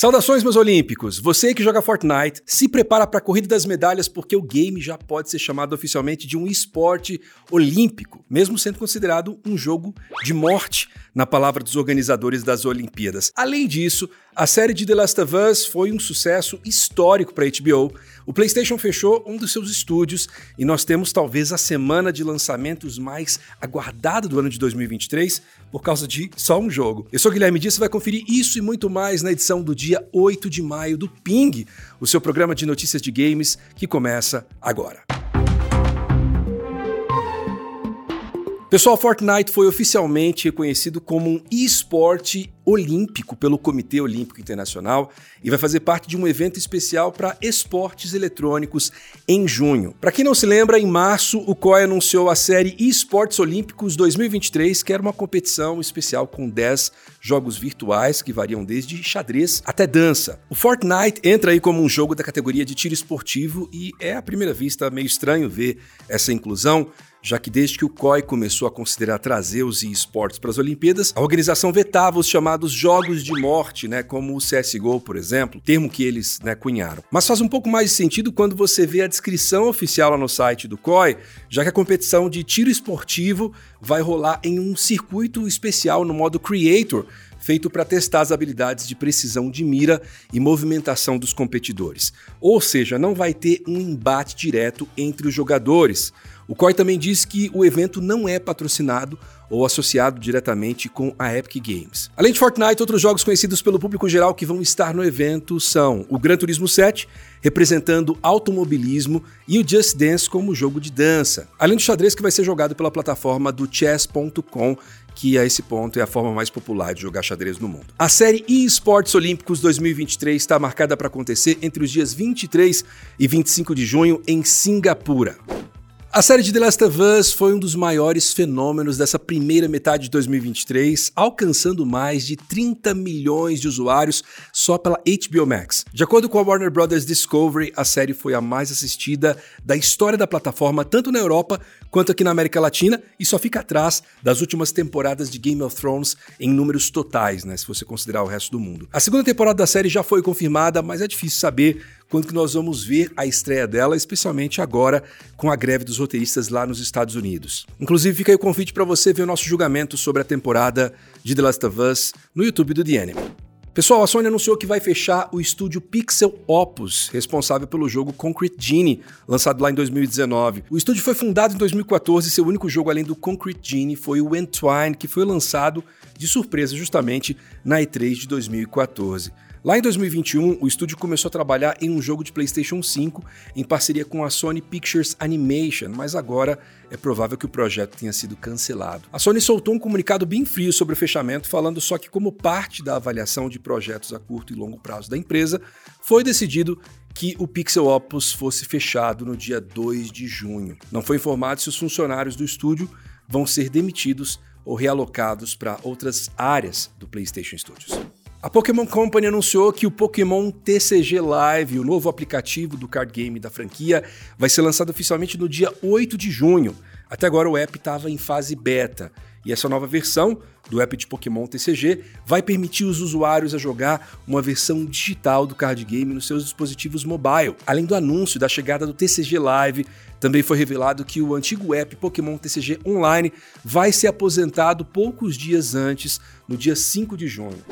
Saudações, meus olímpicos! Você que joga Fortnite, se prepara para a corrida das medalhas porque o game já pode ser chamado oficialmente de um esporte olímpico, mesmo sendo considerado um jogo de morte, na palavra dos organizadores das Olimpíadas. Além disso, a série de The Last of Us foi um sucesso histórico para a HBO. O PlayStation fechou um dos seus estúdios e nós temos talvez a semana de lançamentos mais aguardada do ano de 2023 por causa de só um jogo. Eu sou Guilherme Dias, você vai conferir isso e muito mais na edição do dia 8 de maio do Ping, o seu programa de notícias de games que começa agora. Pessoal, Fortnite foi oficialmente reconhecido como um esporte olímpico pelo Comitê Olímpico Internacional e vai fazer parte de um evento especial para esportes eletrônicos em junho. Para quem não se lembra, em março o COI anunciou a série Esportes Olímpicos 2023, que era uma competição especial com 10 jogos virtuais que variam desde xadrez até dança. O Fortnite entra aí como um jogo da categoria de tiro esportivo e é à primeira vista meio estranho ver essa inclusão, já que desde que o COI começou a considerar trazer os esportes para as Olimpíadas, a organização vetava os chamados jogos de morte, né, como o CSGO, por exemplo, termo que eles né, cunharam. Mas faz um pouco mais de sentido quando você vê a descrição oficial lá no site do COI, já que a competição de tiro esportivo vai rolar em um circuito especial no modo Creator, feito para testar as habilidades de precisão de mira e movimentação dos competidores. Ou seja, não vai ter um embate direto entre os jogadores. O COI também diz que o evento não é patrocinado ou associado diretamente com a Epic Games. Além de Fortnite, outros jogos conhecidos pelo público geral que vão estar no evento são o Gran Turismo 7, representando automobilismo, e o Just Dance como jogo de dança. Além do xadrez que vai ser jogado pela plataforma do chess.com, que a esse ponto é a forma mais popular de jogar xadrez no mundo. A série eSports Olímpicos 2023 está marcada para acontecer entre os dias 23 e 25 de junho em Singapura. A série de The Last of Us foi um dos maiores fenômenos dessa primeira metade de 2023, alcançando mais de 30 milhões de usuários só pela HBO Max. De acordo com a Warner Bros. Discovery, a série foi a mais assistida da história da plataforma, tanto na Europa quanto aqui na América Latina, e só fica atrás das últimas temporadas de Game of Thrones em números totais, né, se você considerar o resto do mundo. A segunda temporada da série já foi confirmada, mas é difícil saber quando que nós vamos ver a estreia dela, especialmente agora com a greve dos roteiristas lá nos Estados Unidos. Inclusive, fica aí o convite para você ver o nosso julgamento sobre a temporada de The Last of Us no YouTube do The Anime. Pessoal, a Sony anunciou que vai fechar o estúdio Pixel Opus, responsável pelo jogo Concrete Genie, lançado lá em 2019. O estúdio foi fundado em 2014 e seu único jogo além do Concrete Genie foi o Entwine, que foi lançado de surpresa justamente na E3 de 2014. Lá em 2021, o estúdio começou a trabalhar em um jogo de PlayStation 5 em parceria com a Sony Pictures Animation, mas agora é provável que o projeto tenha sido cancelado. A Sony soltou um comunicado bem frio sobre o fechamento, falando só que, como parte da avaliação de projetos a curto e longo prazo da empresa, foi decidido que o Pixel Opus fosse fechado no dia 2 de junho. Não foi informado se os funcionários do estúdio vão ser demitidos ou realocados para outras áreas do PlayStation Studios. A Pokémon Company anunciou que o Pokémon TCG Live, o novo aplicativo do card game da franquia, vai ser lançado oficialmente no dia 8 de junho. Até agora o app estava em fase beta, e essa nova versão do app de Pokémon TCG vai permitir os usuários a jogar uma versão digital do card game nos seus dispositivos mobile. Além do anúncio da chegada do TCG Live, também foi revelado que o antigo app Pokémon TCG Online vai ser aposentado poucos dias antes, no dia 5 de junho.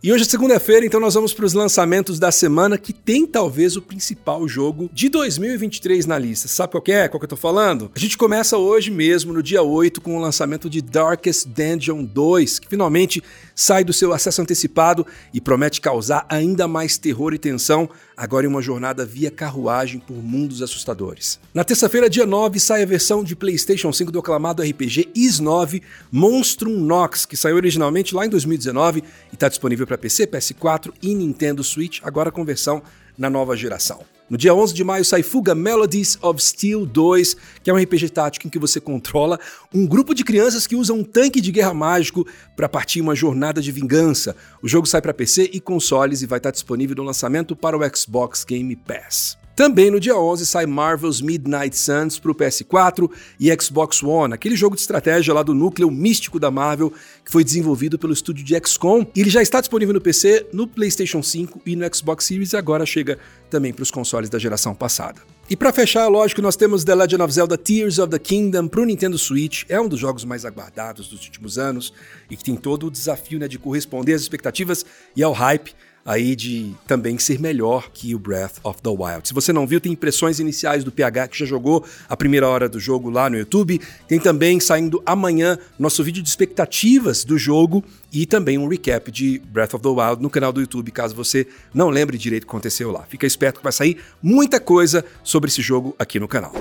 E hoje é segunda-feira, então nós vamos para os lançamentos da semana que tem talvez o principal jogo de 2023 na lista. Sabe qual é? Qual que eu tô falando? A gente começa hoje mesmo, no dia 8, com o lançamento de Darkest Dungeon 2, que finalmente sai do seu acesso antecipado e promete causar ainda mais terror e tensão, agora em uma jornada via carruagem por mundos assustadores. Na terça-feira, dia 9, sai a versão de PlayStation 5 do aclamado RPG Is 9 Monstrum Nox, que saiu originalmente lá em 2019 e está disponível para PC, PS4 e Nintendo Switch, agora com versão na nova geração. No dia 11 de maio sai Fuga Melodies of Steel 2, que é um RPG tático em que você controla um grupo de crianças que usam um tanque de guerra mágico para partir uma jornada de vingança. O jogo sai para PC e consoles e vai estar disponível no lançamento para o Xbox Game Pass. Também no dia 11 sai Marvel's Midnight Suns para o PS4 e Xbox One, aquele jogo de estratégia lá do núcleo místico da Marvel que foi desenvolvido pelo estúdio de XCOM. E ele já está disponível no PC, no PlayStation 5 e no Xbox Series e agora chega também para os consoles da geração passada. E para fechar, lógico, nós temos The Legend of Zelda Tears of the Kingdom para o Nintendo Switch. É um dos jogos mais aguardados dos últimos anos e que tem todo o desafio né, de corresponder às expectativas e ao hype aí de também ser melhor que o Breath of the Wild. Se você não viu, tem impressões iniciais do PH que já jogou a primeira hora do jogo lá no YouTube. Tem também saindo amanhã nosso vídeo de expectativas do jogo e também um recap de Breath of the Wild no canal do YouTube, caso você não lembre direito o que aconteceu lá. Fica esperto que vai sair muita coisa sobre esse jogo aqui no canal.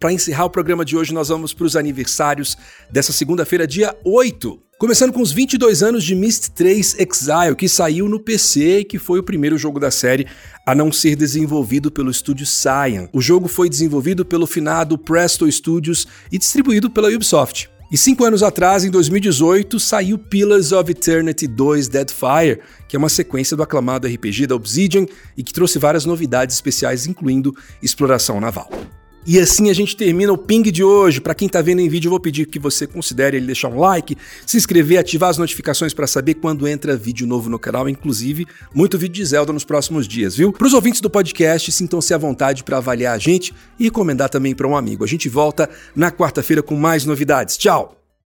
Para encerrar o programa de hoje, nós vamos para os aniversários dessa segunda-feira, dia 8. Começando com os 22 anos de Myst 3 Exile, que saiu no PC e que foi o primeiro jogo da série a não ser desenvolvido pelo estúdio Cyan. O jogo foi desenvolvido pelo finado Presto Studios e distribuído pela Ubisoft. E cinco anos atrás, em 2018, saiu Pillars of Eternity 2 Deadfire, que é uma sequência do aclamado RPG da Obsidian e que trouxe várias novidades especiais, incluindo exploração naval. E assim a gente termina o ping de hoje. Para quem está vendo em vídeo, eu vou pedir que você considere ele deixar um like, se inscrever, ativar as notificações para saber quando entra vídeo novo no canal, inclusive muito vídeo de Zelda nos próximos dias, viu? Para os ouvintes do podcast, sintam-se à vontade para avaliar a gente e recomendar também para um amigo. A gente volta na quarta-feira com mais novidades. Tchau!